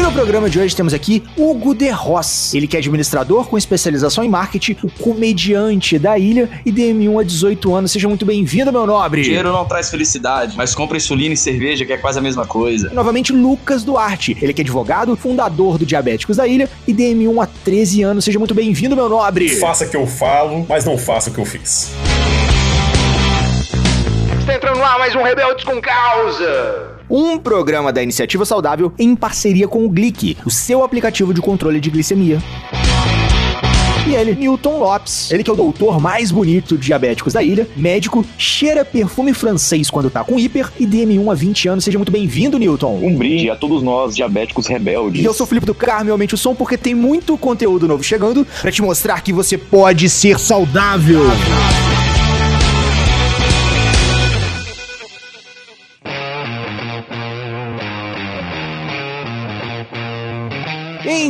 E no programa de hoje temos aqui Hugo de Ross. Ele que é administrador com especialização em marketing, o comediante da ilha e DM1 há 18 anos. Seja muito bem-vindo, meu nobre. Dinheiro não traz felicidade, mas compra insulina e cerveja, que é quase a mesma coisa. E novamente, Lucas Duarte. Ele que é advogado, fundador do Diabéticos da Ilha e DM1 há 13 anos. Seja muito bem-vindo, meu nobre. Faça o que eu falo, mas não faça o que eu fiz. Está entrando ar mais um Rebeldes com Causa um programa da Iniciativa Saudável em parceria com o Glic, o seu aplicativo de controle de glicemia. E ele, Newton Lopes. Ele que é o doutor mais bonito de diabéticos da ilha, médico, cheira perfume francês quando tá com hiper e DM1 há 20 anos. Seja muito bem-vindo, Newton. Um brinde a todos nós, diabéticos rebeldes. E eu sou o Felipe do Carmo, aumente o som, porque tem muito conteúdo novo chegando para te mostrar que você pode ser saudável.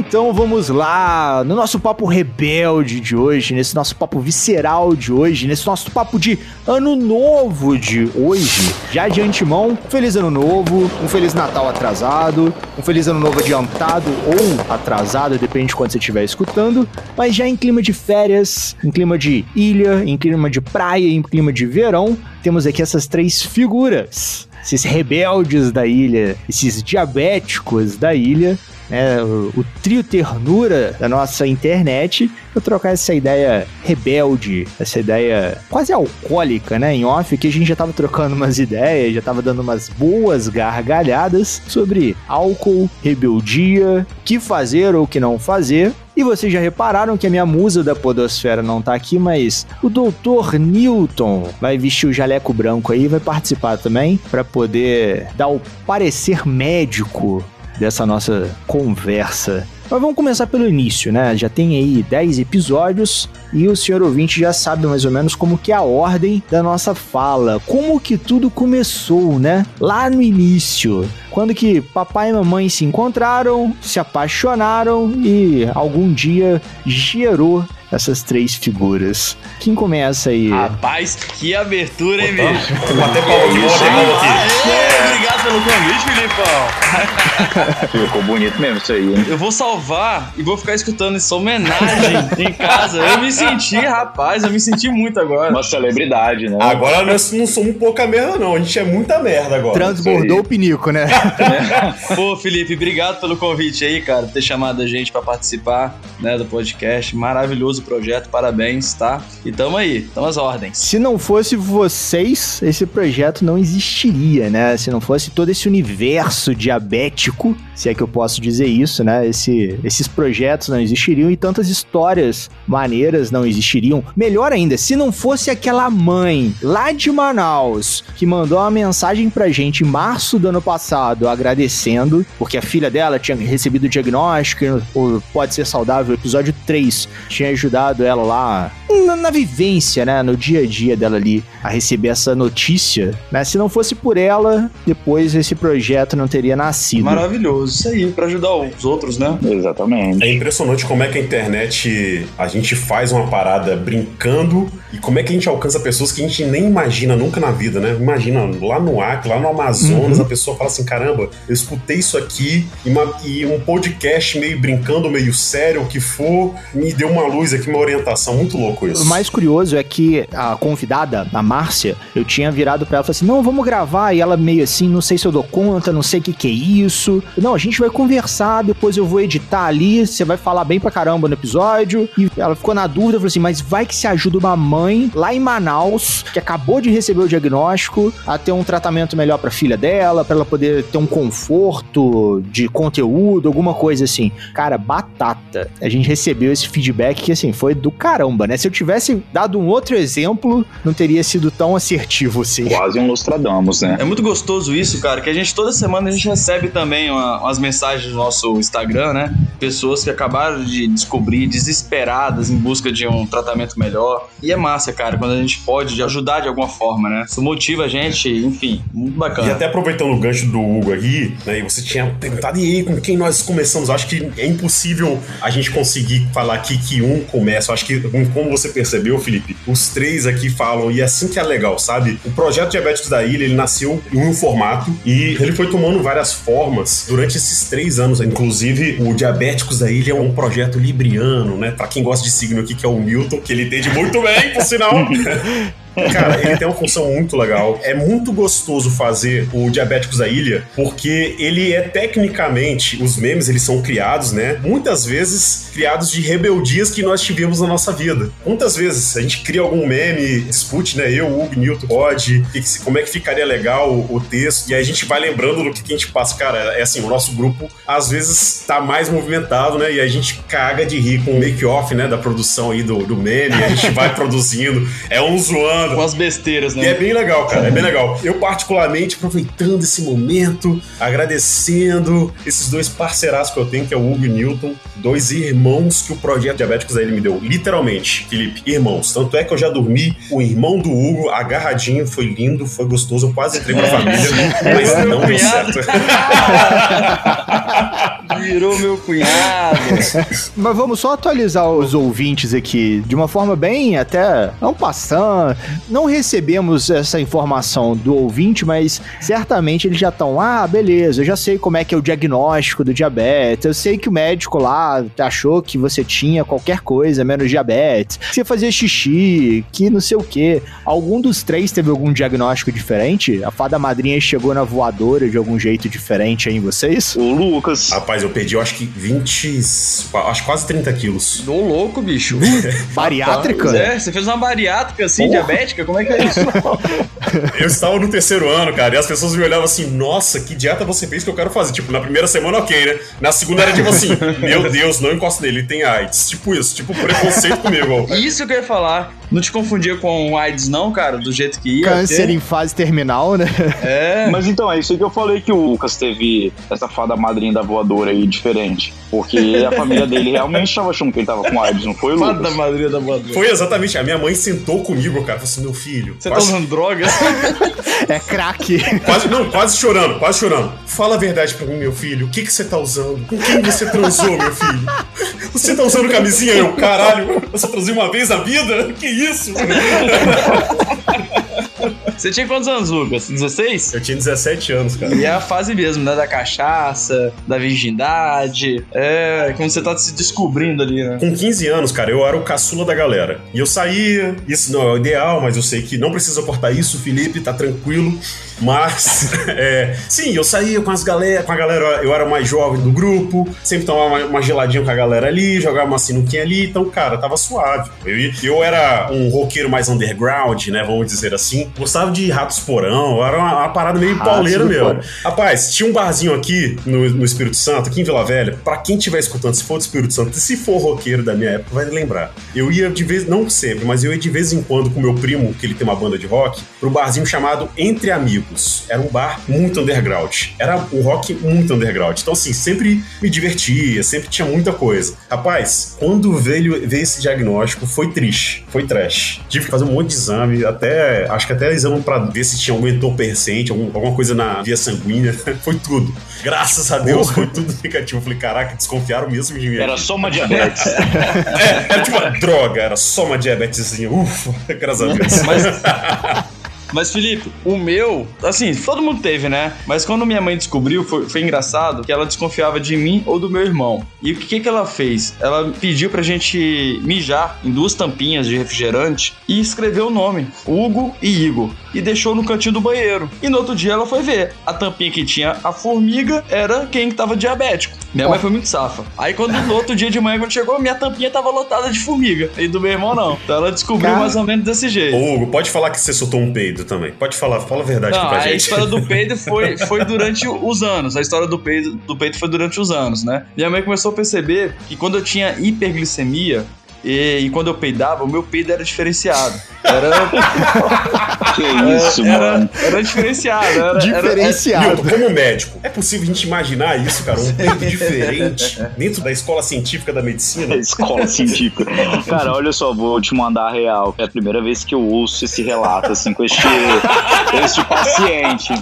Então vamos lá, no nosso papo rebelde de hoje, nesse nosso papo visceral de hoje, nesse nosso papo de ano novo de hoje. Já de antemão, feliz ano novo, um feliz Natal atrasado, um feliz ano novo adiantado ou atrasado, depende de quando você estiver escutando, mas já em clima de férias, em clima de ilha, em clima de praia, em clima de verão, temos aqui essas três figuras esses rebeldes da ilha, esses diabéticos da ilha, né, o, o, trio ternura da nossa internet, para trocar essa ideia rebelde, essa ideia quase alcoólica, né, em off, que a gente já tava trocando umas ideias, já tava dando umas boas gargalhadas sobre álcool, rebeldia, que fazer ou que não fazer. E vocês já repararam que a minha musa da podosfera não tá aqui, mas o Dr. Newton vai vestir o jaleco branco aí, vai participar também para poder dar o parecer médico dessa nossa conversa. Mas vamos começar pelo início, né? Já tem aí 10 episódios e o senhor ouvinte já sabe mais ou menos como que é a ordem da nossa fala, como que tudo começou, né? Lá no início, quando que papai e mamãe se encontraram, se apaixonaram e algum dia gerou essas três figuras. Quem começa aí? Rapaz, que abertura, hein, bicho? Vou até palma aqui, aqui. Obrigado pelo convite, Filipão. Ficou bonito mesmo isso aí, hein? Eu vou salvar e vou ficar escutando essa homenagem em casa. Eu me senti, rapaz, eu me senti muito agora. Uma celebridade, né? Agora nós não somos pouca merda, não. A gente é muita merda agora. Transbordou o pinico, né? Pô, Felipe, obrigado pelo convite aí, cara, ter chamado a gente para participar né, do podcast. Maravilhoso maravilhoso projeto, parabéns, tá? E tamo aí, tamo às ordens. Se não fosse vocês, esse projeto não existiria, né? Se não fosse todo esse universo diabético, se é que eu posso dizer isso, né? Esse, esses projetos não existiriam e tantas histórias maneiras não existiriam. Melhor ainda, se não fosse aquela mãe lá de Manaus que mandou uma mensagem pra gente em março do ano passado agradecendo, porque a filha dela tinha recebido o diagnóstico, ou pode ser saudável, episódio 3, tinha ajudado ela lá na, na, vivência, né? No dia a dia dela ali, a receber essa notícia, né? Se não fosse por ela, depois esse projeto não teria nascido. Maravilhoso, isso aí, para ajudar os outros, né? Exatamente. É impressionante como é que a internet a gente faz uma parada brincando e como é que a gente alcança pessoas que a gente nem imagina nunca na vida, né? Imagina lá no Acre, lá no Amazonas, uhum. a pessoa fala assim: caramba, eu escutei isso aqui e, uma, e um podcast meio brincando, meio sério, o que for, me deu uma luz aqui, uma orientação muito louco isso. O mais curioso é que a convidada, a Márcia, eu tinha virado pra ela e falei assim: não, vamos gravar. E ela meio assim, não sei se eu dou conta, não sei o que, que é isso. Não, a gente vai conversar, depois eu vou editar ali, você vai falar bem pra caramba no episódio. E ela ficou na dúvida, falou assim: mas vai que se ajuda uma mãe lá em Manaus, que acabou de receber o diagnóstico, a ter um tratamento melhor pra filha dela, pra ela poder ter um conforto de conteúdo, alguma coisa assim. Cara, batata a gente recebeu esse feedback que, assim, foi do caramba, né? Se eu tivesse dado um outro exemplo, não teria sido tão assertivo assim. Quase um Nostradamus, né? É muito gostoso isso, cara, que a gente toda semana a gente recebe também uma, umas mensagens no nosso Instagram, né? Pessoas que acabaram de descobrir, desesperadas em busca de um tratamento melhor. E é massa, cara, quando a gente pode ajudar de alguma forma, né? Isso motiva a gente, enfim, muito bacana. E até aproveitando o gancho do Hugo aqui, né? E você tinha perguntado, e aí, com quem nós começamos? Eu acho que é impossível a gente conseguir falar aqui que um começa. Acho que, como você percebeu, Felipe, os três aqui falam, e é assim que é legal, sabe? O projeto Diabéticos da Ilha, ele nasceu em um formato e ele foi tomando várias formas durante esses três anos. Inclusive, o Diabéticos da Ilha é um projeto libriano, né? Pra quem gosta de signo aqui, que é o Milton, que ele entende muito bem, por sinal. Cara, ele tem uma função muito legal. É muito gostoso fazer o Diabéticos da Ilha, porque ele é tecnicamente, os memes eles são criados, né? Muitas vezes criados de rebeldias que nós tivemos na nossa vida. Muitas vezes a gente cria algum meme, dispute, né? Eu, Hugo, Newton, Rod, como é que ficaria legal o, o texto, e aí a gente vai lembrando do que, que a gente passa. Cara, é assim, o nosso grupo às vezes tá mais movimentado, né? E a gente caga de rir com o make-off, né? Da produção aí do, do meme, a gente vai produzindo, é um zoando com as besteiras, né? E é bem legal, cara, é bem legal. Eu, particularmente, aproveitando esse momento, agradecendo esses dois parceiraços que eu tenho, que é o Hugo e o Newton, dois irmãos que o Projeto Diabéticos aí me deu. Literalmente, Felipe, irmãos. Tanto é que eu já dormi o irmão do Hugo agarradinho, foi lindo, foi gostoso, eu quase entrei pra família, mas não deu certo. Virou meu cunhado. Mas vamos só atualizar os ouvintes aqui de uma forma bem até não passando. Não recebemos essa informação do ouvinte, mas certamente eles já estão, ah, beleza, eu já sei como é que é o diagnóstico do diabetes, eu sei que o médico lá achou que você tinha qualquer coisa menos diabetes, que você fazia xixi, que não sei o que. Algum dos três teve algum diagnóstico diferente? A fada madrinha chegou na voadora de algum jeito diferente aí em vocês? O Lucas. Rapaz, eu perdi, eu acho que 20. Acho quase 30 quilos. Ô, louco, bicho. Bariátrica? Rapaz, é, você fez uma bariátrica assim, Porra. Diabética? Como é que é isso? eu estava no terceiro ano, cara, e as pessoas me olhavam assim: nossa, que dieta você fez que eu quero fazer? Tipo, na primeira semana, ok, né? Na segunda era tipo assim: meu Deus, não encosta nele, ele tem AIDS. Tipo isso, tipo preconceito comigo. Isso que eu ia falar. Não te confundia com AIDS, não, cara, do jeito que ia. Câncer ter. em fase terminal, né? É. Mas então, é isso aí que eu falei que o Lucas teve essa fada madrinha da voadora aí diferente. Porque a família dele realmente estava achando que ele tava com AIDS, não foi, Lucas? Fada madrinha da voadora. Foi exatamente. A minha mãe sentou comigo, cara, falou assim: meu filho. Você tá quase... tá usando droga? é crack. Quase, não, quase chorando, quase chorando. Fala a verdade pra mim, meu filho. O que, que você tá usando? Com quem você transou, meu filho? Você tá usando camisinha? Eu, caralho, eu só transei uma vez na vida? Que isso? Você tinha quantos anos, Lucas? 16? Eu tinha 17 anos, cara. E é a fase mesmo, né? Da cachaça, da virgindade. É, quando você tá se descobrindo ali, né? Com 15 anos, cara, eu era o caçula da galera. E eu saía, isso não é o ideal, mas eu sei que não precisa cortar isso, Felipe, tá tranquilo. Mas, é, sim, eu saía com as galera, com a galera, eu era mais jovem do grupo, sempre tomava uma, uma geladinha com a galera ali, jogava uma sinuquinha ali, então, cara, tava suave. Eu, eu era um roqueiro mais underground, né, vamos dizer assim. Gostava de Ratos Porão, era uma, uma parada meio Ratos pauleira mesmo. Rapaz, tinha um barzinho aqui no, no, Espírito Santo, aqui em Vila Velha, pra quem estiver escutando, se for do Espírito Santo, se for roqueiro da minha época, vai lembrar. Eu ia de vez, não sempre, mas eu ia de vez em quando com meu primo, que ele tem uma banda de rock, pro barzinho chamado Entre Amigos. Era um bar muito underground. Era um rock muito underground. Então, assim, sempre me divertia, sempre tinha muita coisa. Rapaz, quando veio, veio esse diagnóstico, foi triste. Foi trash. Tive que fazer um monte de exame, até. Acho que até exame pra ver se tinha algum entorpecente, algum, alguma coisa na via sanguínea. foi tudo. Graças a Deus, foi tudo negativo. Eu falei, caraca, desconfiaram mesmo de mim. Era só uma diabetes. é, era tipo uma droga, era só uma diabetesinha. Ufa, graças a Deus. Mas. Mas, Felipe, o meu, assim, todo mundo teve, né? Mas quando minha mãe descobriu, foi, foi engraçado que ela desconfiava de mim ou do meu irmão. E o que, que ela fez? Ela pediu pra gente mijar em duas tampinhas de refrigerante e escreveu o nome: Hugo e Igor. E deixou no cantinho do banheiro. E no outro dia ela foi ver. A tampinha que tinha a formiga era quem tava diabético. Minha mãe foi muito safa. Aí quando no outro dia de manhã, quando chegou, minha tampinha tava lotada de formiga. E do meu irmão, não. Então ela descobriu Cara. mais ou menos desse jeito. Ô, Hugo, pode falar que você soltou um peido também. Pode falar, fala a verdade Não, aqui pra a gente. história do peido foi, foi durante os anos. A história do peido, do peito foi durante os anos, né? Minha mãe começou a perceber que quando eu tinha hiperglicemia e, e quando eu peidava, o meu peido era diferenciado. Era, Que isso, era, mano. era diferenciado. Era, era- Diferenciado. Milton, como médico, é possível a gente imaginar isso, cara? Um peito diferente dentro da escola científica da medicina? Escola científica. Cara, olha só, vou te mandar a real. É a primeira vez que eu ouço esse relato, assim, com este, este paciente.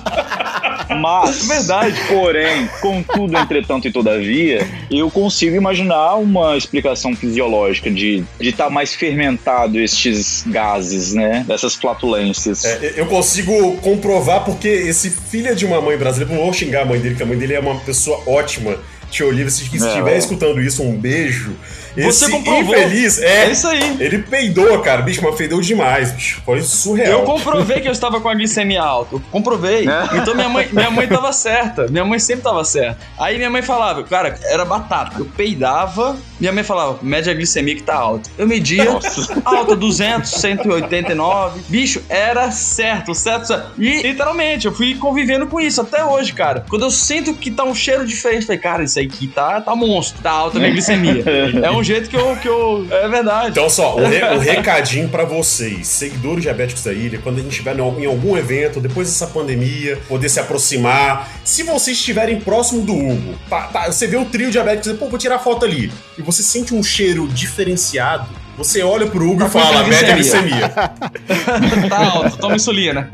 Mas, Verdade. porém, contudo, entretanto e todavia, eu consigo imaginar uma explicação fisiológica de estar mais fermentado estes gases, né? Dessas flatulências. É, eu consigo comprovar porque esse filho de uma mãe brasileira, não vou xingar a mãe dele, que a mãe dele é uma pessoa ótima. Tia Olivia, se se É, estiver é. escutando isso, um beijo. Você Esse comprovou. infeliz, É é, isso aí. ele peidou, cara, bicho, mas peidou demais, bicho. Foi surreal. Eu comprovei que eu estava com a glicemia alta. Eu comprovei. É? Então minha mãe, minha mãe tava certa. Minha mãe sempre tava certa. Aí minha mãe falava, cara, era batata. Eu peidava, minha mãe falava, mede a glicemia que tá alta. Eu media, Nossa. alta 200, 189. Bicho, era certo, certo, certo. E literalmente, eu fui convivendo com isso até hoje, cara. Quando eu sinto que tá um cheiro diferente, eu falei, cara, isso aqui tá, tá monstro, tá alta a minha glicemia. É um jeito que eu. Que eu é verdade. Então, só, o, re- o recadinho pra vocês, seguidores diabéticos da ilha, quando a gente estiver em algum evento, depois dessa pandemia, poder se aproximar. Se vocês estiverem próximo do Hugo, tá- tá, você vê o trio diabético e pô, vou tirar foto ali. E você sente um cheiro diferenciado. Você olha pro Hugo e Tá fala, com mede a glicemia." tá alta, toma insulina.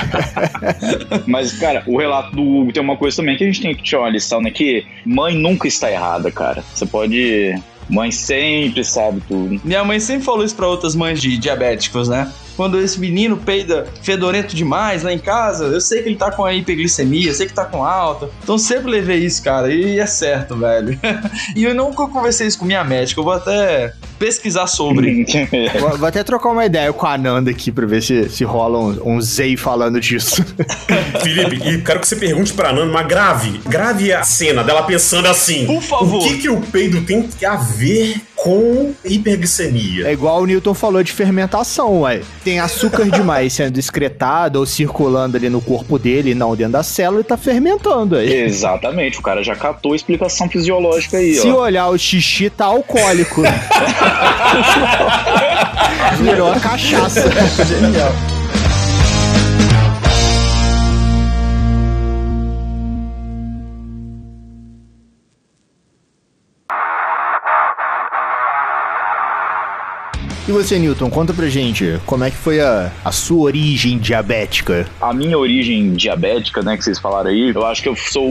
Mas, cara, o relato do Hugo tem uma coisa também que a gente tem que tirar uma lição, né? Que mãe nunca está errada, cara. Você pode. Mãe sempre sabe tudo. Minha mãe sempre falou isso pra outras mães de diabéticos, né? Quando esse menino peida fedorento demais lá em casa, eu sei que ele tá com a hiperglicemia, eu sei que tá com alta. Então sempre levei isso, cara, e é certo, velho. e eu nunca conversei isso com minha médica, eu vou até pesquisar sobre. Vou, vou até trocar uma ideia com a Ananda aqui pra ver se, se rola um, um Zei falando disso. Felipe, e quero que você pergunte pra Nanda, mas grave, grave a cena dela pensando assim. Por favor. O que, que o peido tem a ver com hiperglicemia? É igual o Newton falou de fermentação, ué. Tem açúcar demais sendo excretado ou circulando ali no corpo dele, não dentro da célula, e tá fermentando aí. Exatamente, o cara já catou a explicação fisiológica aí, Se ó. olhar o xixi, tá alcoólico. Virou a cachaça. Genial. E você, Newton, conta pra gente, como é que foi a, a sua origem diabética? A minha origem diabética, né, que vocês falaram aí, eu acho que eu sou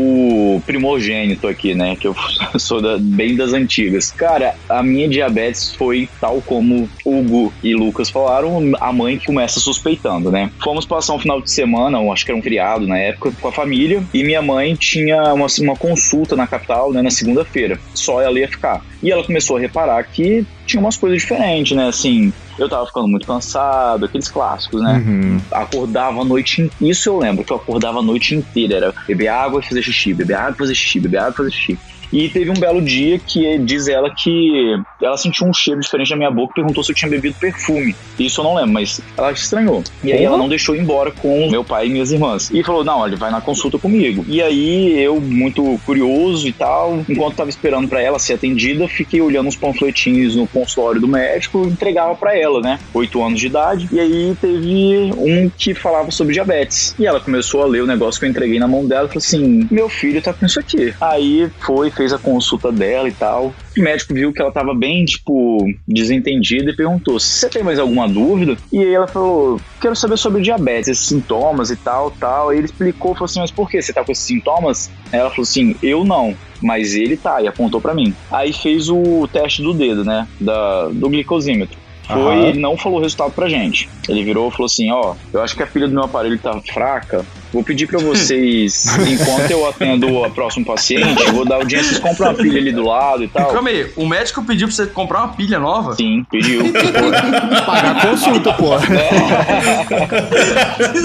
o primogênito aqui, né, que eu sou da- bem das antigas. Cara, a minha diabetes foi tal como Hugo e Lucas falaram, a mãe que começa suspeitando, né. Fomos passar um final de semana, acho que era um feriado na época, com a família, e minha mãe tinha uma, uma consulta na capital, né, na segunda-feira. Só ela ia ficar. E ela começou a reparar que tinha umas coisas diferentes, né, assim... Eu tava ficando muito cansado, aqueles clássicos, né? Uhum. acordava a noite in- Isso eu lembro, que eu acordava a noite inteira. Era beber água e fazer xixi, beber água e fazer xixi, beber água e fazer xixi. E teve um belo dia que diz ela que ela sentiu um cheiro diferente na minha boca e perguntou se eu tinha bebido perfume. Isso eu não lembro, mas ela estranhou. E aí ela não deixou ir embora com meu pai e minhas irmãs. E falou: não, ele vai na consulta comigo. E aí eu, muito curioso e tal, enquanto tava esperando pra ela ser atendida, fiquei olhando uns panfletinhos no consultório do médico e entregava pra ela, né? Oito anos de idade. E aí teve um que falava sobre diabetes. E ela começou a ler o negócio que eu entreguei na mão dela e falou assim: meu filho tá com isso aqui. Aí foi, fez a consulta dela e tal. O médico viu que ela tava bem, tipo, desentendida e perguntou: você tem mais alguma dúvida? E aí ela falou: quero saber sobre diabetes, esses sintomas e tal, tal. Aí ele explicou, falou assim: mas por que você tá com esses sintomas? Aí ela falou assim: eu não. Mas ele tá, e apontou pra mim. Aí fez o teste do dedo, né? Da, do glicosímetro. Foi, Aham. ele não falou o resultado pra gente. Ele virou e falou assim: Ó, eu acho que a pilha do meu aparelho tá fraca, vou pedir pra vocês, enquanto eu atendo a próximo paciente, eu vou dar audiência, vocês compram uma pilha ali do lado e tal. Calma aí, o médico pediu pra você comprar uma pilha nova? Sim, pediu. Pagar a consulta, pô.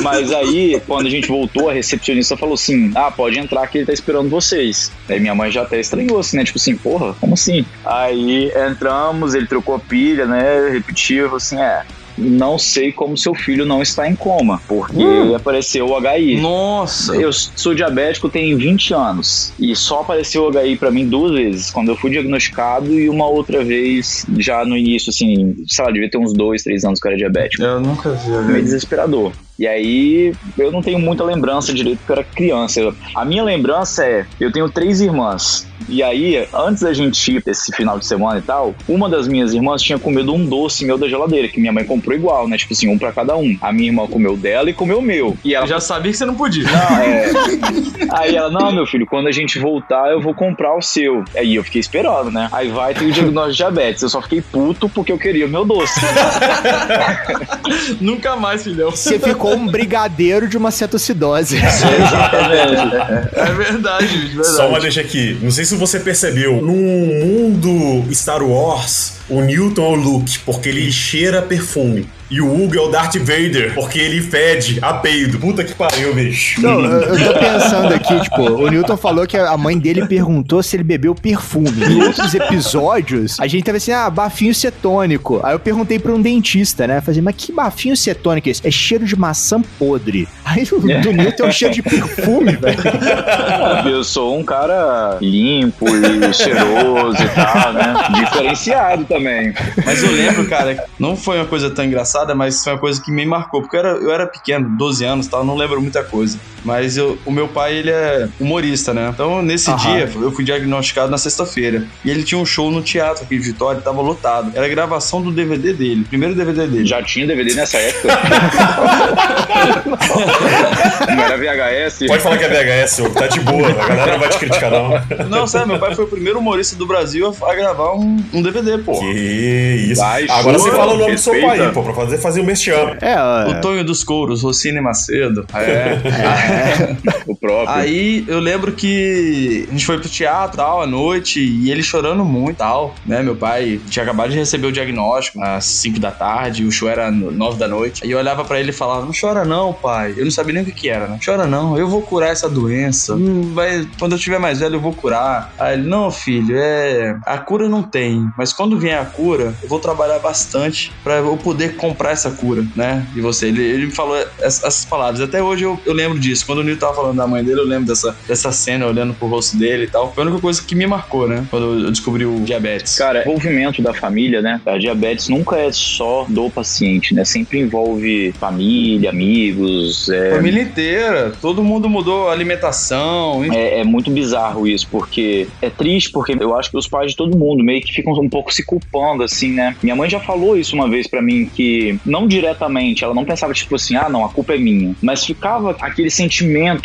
Mas aí, quando a gente voltou, a recepcionista falou assim: Ah, pode entrar que ele tá esperando vocês. Aí minha mãe já até estranhou assim, né? Tipo assim, porra, como assim? Aí entramos, ele trocou a pilha, né? Repetiu, assim: É, não sei como seu filho não está em coma, porque apareceu o HI. Nossa! Eu sou diabético tem 20 anos e só apareceu o HI pra mim duas vezes, quando eu fui diagnosticado e uma outra vez já no início, assim, sei lá, devia ter uns dois, três anos que eu era diabético. Eu nunca vi, Meio desesperador. E aí, eu não tenho muita lembrança direito porque eu era criança. Eu- a minha lembrança é: eu tenho três irmãs. E aí, antes da gente ir esse final de semana e tal, uma das minhas irmãs tinha comido um doce meu da geladeira, que minha mãe comprou igual, né? Tipo assim, um pra cada um. A minha irmã comeu dela e comeu o meu. E ela Eu já sabia que você não podia. não, é. Aí ela, não, meu filho, quando a gente voltar, eu vou comprar o seu. Aí eu fiquei esperando, né? Aí vai ter o diagnóstico de diabetes. Eu só fiquei puto porque eu queria o meu doce. Nunca mais, filhão. Você ficou um brigadeiro de uma. Exatamente. É verdade, bicho, verdade. Só uma deixa aqui. Não sei se você percebeu. No mundo Star Wars, o Newton é o Luke, porque ele cheira perfume. E o Hugo é o Darth Vader, porque ele fede a peido. Puta que pariu, bicho. Não, eu, eu tô pensando aqui, tipo, o Newton falou que a mãe dele perguntou se ele bebeu perfume. Em outros episódios, a gente tava assim, ah, bafinho cetônico. Aí eu perguntei pra um dentista, né? Falei, mas que bafinho cetônico é esse? É cheiro de maçã podre. Aí o do Newton é o cheiro de perfume, velho. Eu sou um cara limpo e cheiroso e tal, né? Diferenciado também. Mas eu lembro, cara, não foi uma coisa tão engraçada, mas foi uma coisa que me marcou. Porque eu era, eu era pequeno, 12 anos tal, não lembro muita coisa. Mas eu- o meu pai, ele é humorista, né? Então, nesse Aham. dia, eu fui diagnosticado na sexta-feira. E ele tinha um show no teatro aqui de Vitória, tava lotado. Era a gravação do DVD dele, primeiro DVD dele. Já tinha DVD nessa época? Não era VHS? Pode falar que é VHS, tá de boa. A galera não vai te criticar, não. Não, sério, meu pai foi o primeiro humorista do Brasil a, gravar um, um DVD, pô. Que isso. Vai, Agora você fala o nome do seu respeita. pai, pô, pra fazer, fazer o merchan. É, ó, O Tonho dos Couros, Rocine Macedo. É. O próprio. Aí eu lembro que a gente foi pro teatro tal, à noite, e ele chorando muito tal, né? Meu pai tinha acabado de receber o diagnóstico às 5 da tarde, o show era 9 da noite. Aí eu olhava pra ele e falava: Não chora não, pai. Eu não sabia nem o que, que era, né? Chora não, eu vou curar essa doença. Hum, vai, quando eu tiver mais velho, eu vou curar. Aí ele: Não, filho, é. A cura não tem, mas quando vier a cura, eu vou trabalhar bastante pra eu poder comprar essa cura, né? E você, ele, ele me falou ess- essas palavras. Até hoje eu, eu lembro disso. Quando o Nil tava falando da mãe dele, eu lembro dessa, dessa cena, olhando pro rosto dele e tal. Foi a única coisa que me marcou, né? Quando eu descobri o diabetes. Cara, o envolvimento da família, né? A diabetes nunca é só do paciente, né? Sempre envolve família, amigos. É, Família inteira, todo mundo mudou a alimentação. é, é muito bizarro isso, porque é triste, porque eu acho que os pais de todo mundo meio que ficam um pouco se culpando, assim, né? Minha mãe já falou isso uma vez pra mim, que não diretamente, ela não pensava tipo assim, ah, não, a culpa é minha. Mas ficava aquele sentimento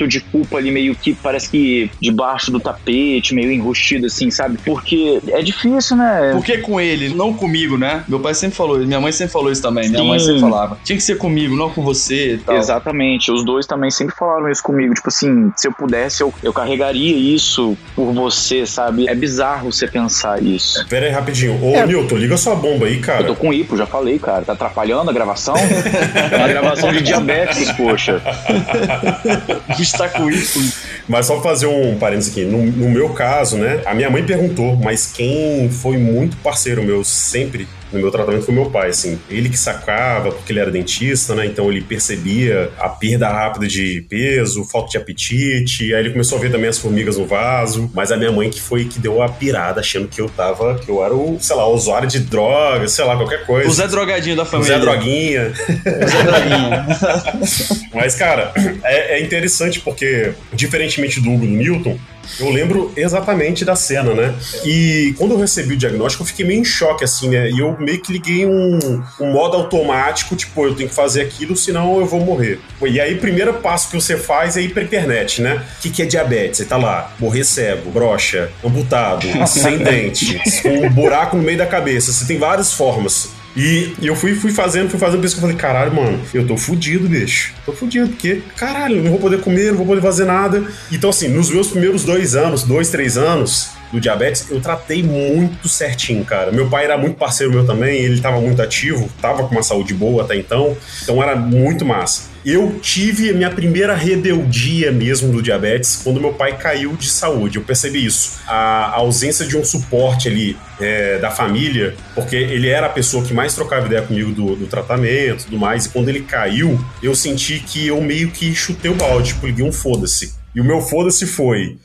de culpa ali meio que parece que debaixo do tapete, meio enrustido, assim, sabe? Porque é difícil, né? Por que com ele, não comigo, né? Meu pai sempre falou, minha mãe sempre falou isso também. Minha Sim. mãe sempre falava. Tinha que ser comigo, não com você e tal. Exatamente, os dois também sempre falaram isso comigo. Tipo assim, se eu pudesse, eu, eu carregaria isso por você, sabe? É bizarro você pensar isso. Pera aí, rapidinho. Ô, É. Newton, liga sua bomba aí, Eu cara. tô com hipo, já falei, cara. Tá atrapalhando a gravação? é uma gravação de diabetes, poxa. O bicho com isso. Mas só fazer um parênteses aqui. No, no meu caso, né? A minha mãe perguntou, mas quem foi muito parceiro meu sempre no meu tratamento foi meu pai, assim. Ele que sacava, porque ele era dentista, né? Então ele percebia a perda rápida de peso, falta de apetite. Aí ele começou a ver também as formigas no vaso. Mas a minha mãe que foi que deu a pirada, achando que eu tava, que eu era o, sei lá, usuário de drogas, sei lá, qualquer coisa. O Zé Drogadinho da O família. Zé Droguinha. O Zé Droguinho. Mas, cara, é, é interessante porque, diferentemente do Hugo do Newton, eu lembro exatamente da cena, né? E quando eu recebi o diagnóstico, eu fiquei meio em choque, assim, né? E eu meio que liguei um, um modo automático, tipo, eu tenho que fazer aquilo, senão eu vou morrer. E aí, o primeiro passo que você faz é ir pra internet, né? O que, que é diabetes? Você tá lá, morrer cego, broxa, amputado, sem dente, com um buraco no meio da cabeça. Você tem várias formas. E eu fui, fui fazendo, fui fazendo, eu falei, caralho, mano, eu tô fudido, bicho. Tô fudido, porque, caralho, não vou poder comer, não vou poder fazer nada. Então, assim, nos meus primeiros dois anos, dois, três anos, do diabetes, eu tratei muito certinho, cara. Meu pai era muito parceiro meu também, ele tava muito ativo, tava com uma saúde boa até então, então era muito massa. Eu tive a minha primeira rebeldia mesmo do diabetes quando meu pai caiu de saúde. Eu percebi isso. A ausência de um suporte ali é, da família, porque ele era a pessoa que mais trocava ideia comigo do, do tratamento e tudo mais. E quando ele caiu, eu senti que eu meio que chutei o balde, tipo, liguei um foda-se. E o meu foda-se foi.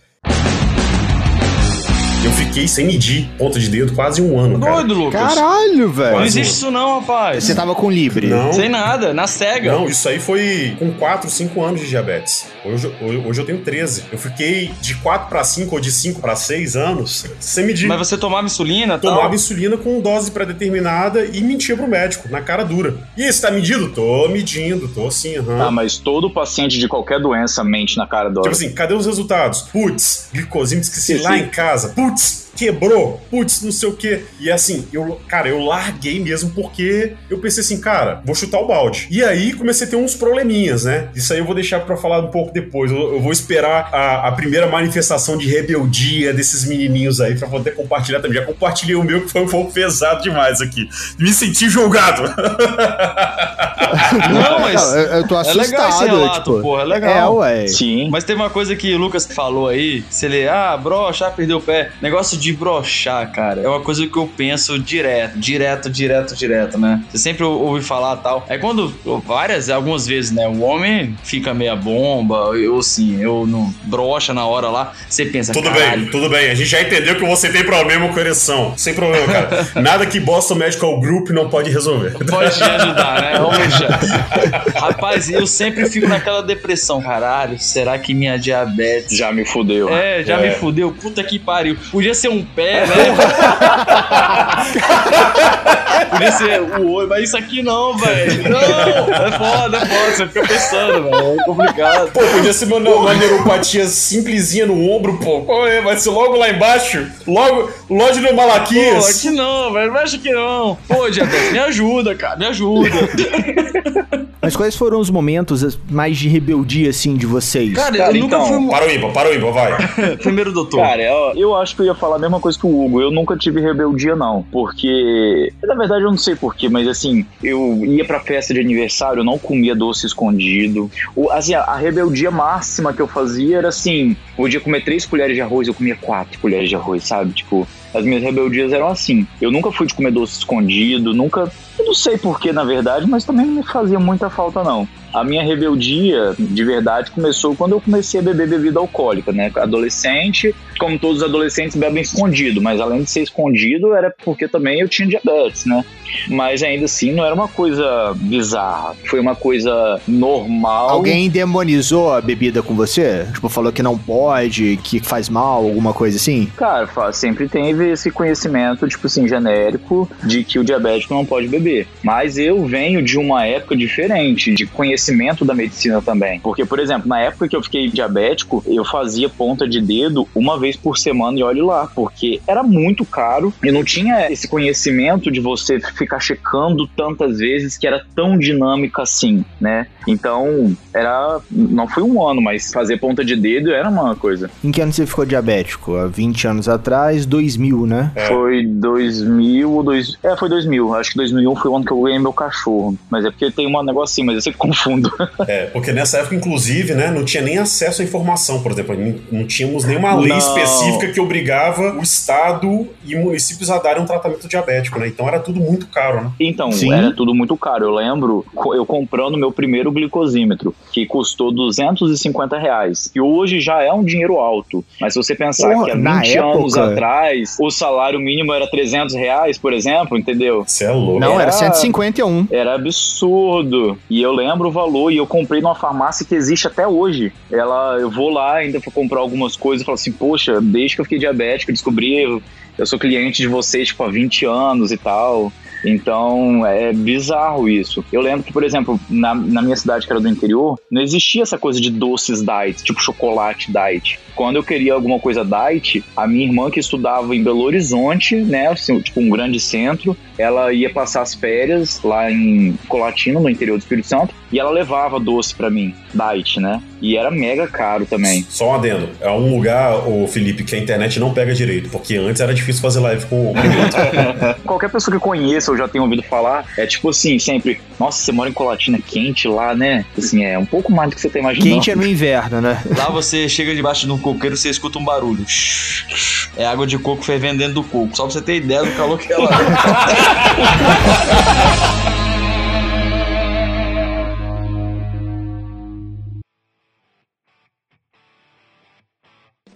Eu fiquei sem medir ponta de dedo quase um ano. cara. Doido, Lucas. Caralho, velho. Não existe isso não, rapaz. Você tava com Libre. Não. Sem nada, na cega. Não, isso aí foi com 4, 5 anos de diabetes. Hoje, hoje, hoje eu tenho 13. Eu fiquei de 4 para 5 ou de 5 para 6 anos sem medir. Mas você tomava insulina tal? Tomava insulina com dose pré-determinada e mentia pro médico, na cara dura. E você tá medindo? Tô medindo, tô assim, aham. Ah, mas todo paciente de qualquer doença mente na cara do Tipo assim, cadê os resultados? Putz, glicosímetro esqueci Sim, lá sim. em casa. Putz, months quebrou. Putz, não sei o quê. E assim, eu, cara, eu larguei mesmo porque eu pensei assim, cara, vou chutar o balde. E aí comecei a ter uns probleminhas, né? Isso aí eu vou deixar pra falar um pouco depois. Eu, eu vou esperar a, a primeira manifestação de rebeldia desses menininhos aí pra poder compartilhar também. Já compartilhei o meu que foi um pouco pesado demais aqui. Me senti julgado. Não, mas Não, eu, eu tô é assustado. legal esse relato, tipo, porra, é É, legal. ué. Sim. Mas teve uma coisa que o Lucas falou aí, se ele, ah, brocha, ah, perdeu o pé. Negócio de brochar, cara, é uma coisa que eu penso direto, direto, direto, direto, né? Você sempre ou- ouve falar tal. É quando, várias, algumas vezes, né, o homem fica meia bomba, eu assim, eu não brocha na hora lá, você pensa, Tudo bem, tudo bem. A gente já entendeu que você tem problema com ereção. Sem problema, cara. Nada que Boston Medical Group não pode resolver. Pode te ajudar, né? Vamos já. Rapaz, eu sempre fico naquela depressão. Caralho, será que minha diabetes Já me fudeu. É, já É. me fudeu. Puta que pariu. Podia ser um pé, né? Podia ser o olho, mas isso aqui não, velho. Não! É foda, é foda. Você fica pensando, velho. É complicado. Pô, podia ser uma, uma neuropatia simplesinha no ombro, pô. Qual é? Vai ser logo lá embaixo. Logo, loja do Pô, Malaquias. aqui não, velho. Não acha que não. Pô, diabetes, me ajuda, cara. Me ajuda. Mas quais foram os momentos mais de rebeldia, assim, de vocês? Cara, Cara, eu nunca então, fui um... Para o ímpar, para o ímpar, vai. Primeiro doutor. Cara, eu, eu acho que eu ia falar mesma coisa que o Hugo. Eu nunca tive rebeldia, não. Porque. Na verdade, eu não sei porquê, mas assim, eu ia pra festa de aniversário, eu não comia doce escondido. O, assim, a, a rebeldia máxima que eu fazia era assim: podia comer três colheres de arroz, eu comia quatro colheres de arroz, sabe? Tipo, as minhas rebeldias eram assim. Eu nunca fui de comer doce escondido, nunca. Eu não sei porquê, na verdade, mas também não me fazia muita falta, não. A minha rebeldia, de verdade, começou quando eu comecei a beber bebida alcoólica, né? Adolescente, como todos os adolescentes bebem escondido, mas além de ser escondido, era porque também eu tinha diabetes, né? Mas ainda assim, não era uma coisa bizarra. Foi uma coisa normal. Alguém demonizou a bebida com você? Tipo, falou que não pode, que faz mal, alguma coisa assim? Cara, sempre teve esse conhecimento, tipo assim, genérico, de que o diabético não pode beber. Mas eu venho de uma época diferente, de conhecimento da medicina também. Porque, por exemplo, na época que eu fiquei diabético, eu fazia ponta de dedo uma vez por semana e olhe lá, porque era muito caro e não tinha esse conhecimento de você ficar checando tantas vezes que era tão dinâmica assim, né? Então, era. Não foi um ano, mas fazer ponta de dedo era uma coisa. Em que ano você ficou diabético? Há 20 anos atrás, 2000, né? É. Foi 2000 ou dois... É, foi 2000. Acho que 2001 foi o ano que eu ganhei meu cachorro. Mas é porque tem um negocinho, mas eu sempre confundo. É, porque nessa época, inclusive, né, não tinha nem acesso à informação, por exemplo. Não, tínhamos nenhuma lei Não. específica que obrigava o Estado e municípios a darem um tratamento diabético, né? Então era tudo muito caro, né? Então, Sim. era tudo muito caro. Eu lembro eu comprando meu primeiro glicosímetro, que custou 250 reais. E hoje já é um dinheiro alto. Mas se você pensar Porra, que há na 20 anos época- atrás o salário mínimo era 300 reais, por exemplo, entendeu? Você é louco. Não, era Era- 151. Era absurdo. E eu lembro o valor e eu comprei numa farmácia que existe até hoje. Ela, eu vou lá ainda pra comprar algumas coisas e falo assim, poxa, desde que eu fiquei diabético, eu descobri, eu, eu sou cliente de vocês tipo há 20 anos e tal. Então é bizarro isso. Eu lembro que, por exemplo, na, na minha cidade, que era do interior, não existia essa coisa de doces diet, tipo chocolate diet. Quando eu queria alguma coisa diet, a minha irmã que estudava em Belo Horizonte, né, assim, tipo um grande centro, ela ia passar as férias lá em Colatina, no interior do Espírito Santo, e ela levava doce para mim, diet, né? E era mega caro também. Só um adendo. É um lugar, o Felipe, que a internet não pega direito, porque antes era difícil fazer live com o Qualquer pessoa que conheça ou já tenha ouvido falar, é tipo assim, sempre, nossa, você mora em Colatina quente lá, né? Assim, é um pouco mais do que você tá imaginando. Quente é no inverno, né? Lá você chega debaixo de um coqueiro, você escuta um barulho. É água de coco fervendo dentro do coco. Só pra você ter ideia do calor que é lá.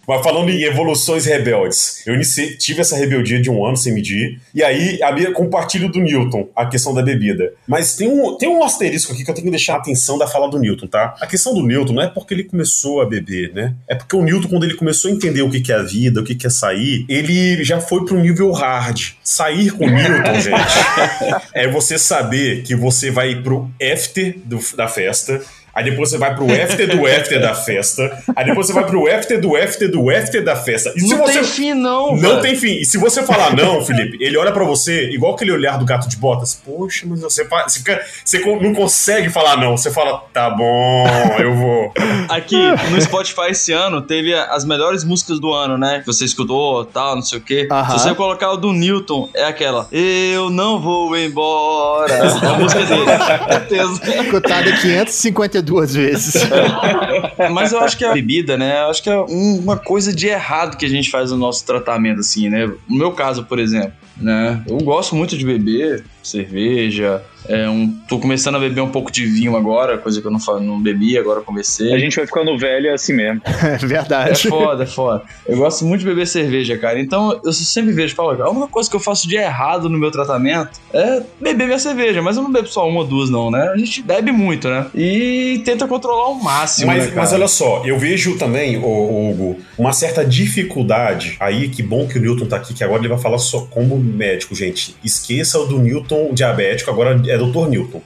Mas falando em evoluções rebeldes, eu iniciei, tive essa rebeldia de um ano sem medir, e aí a minha compartilho do Newton, a questão da bebida. Mas tem um, tem um asterisco aqui que eu tenho que deixar a atenção da fala do Newton, tá? A questão do Newton não é porque ele começou a beber, né? É porque o Newton, quando ele começou a entender o que, que é a vida, o que, que é sair, ele já foi para um nível hard. Sair com o Newton, gente, é você saber que você vai pro after do, da festa, Aí depois você vai pro after do after da festa. Aí depois você vai pro after do after do after da festa. E não você... tem fim, não. Não velho. tem fim. E se você falar não, Felipe, ele olha para você igual aquele olhar do gato de botas. Poxa, mas você, você, fica... você não consegue falar não. Você fala, tá bom, eu vou. Aqui no Spotify esse ano teve as melhores músicas do ano, né? Que você escutou, tal, não sei o quê. Uh -huh. Se você colocar o do Newton, é aquela. Eu não vou embora. É a música dele. Certeza. Escutada 552 duas vezes. Mas eu acho que a bebida, né? Eu acho que é uma coisa de errado que a gente faz no nosso tratamento, assim, né? No meu caso, por exemplo, né? Eu gosto muito de beber cerveja, é um, tô começando a beber um pouco de vinho agora, coisa que eu não, não bebia, agora comecei. A gente vai ficando velho assim mesmo. é verdade. É foda, é foda. Eu gosto muito de beber cerveja, cara. Então eu sempre vejo, falo, a única coisa que eu faço de errado no meu tratamento é beber minha cerveja, mas eu não bebo só uma ou duas, não, né? A gente bebe muito, né? E tenta controlar ao máximo. Mas, né, mas olha só, eu vejo também, ô, Hugo, uma certa dificuldade aí, que bom que o Newton tá aqui, que agora ele vai falar só como médico, gente. Esqueça o do Newton diabético, agora é Dr. Newton.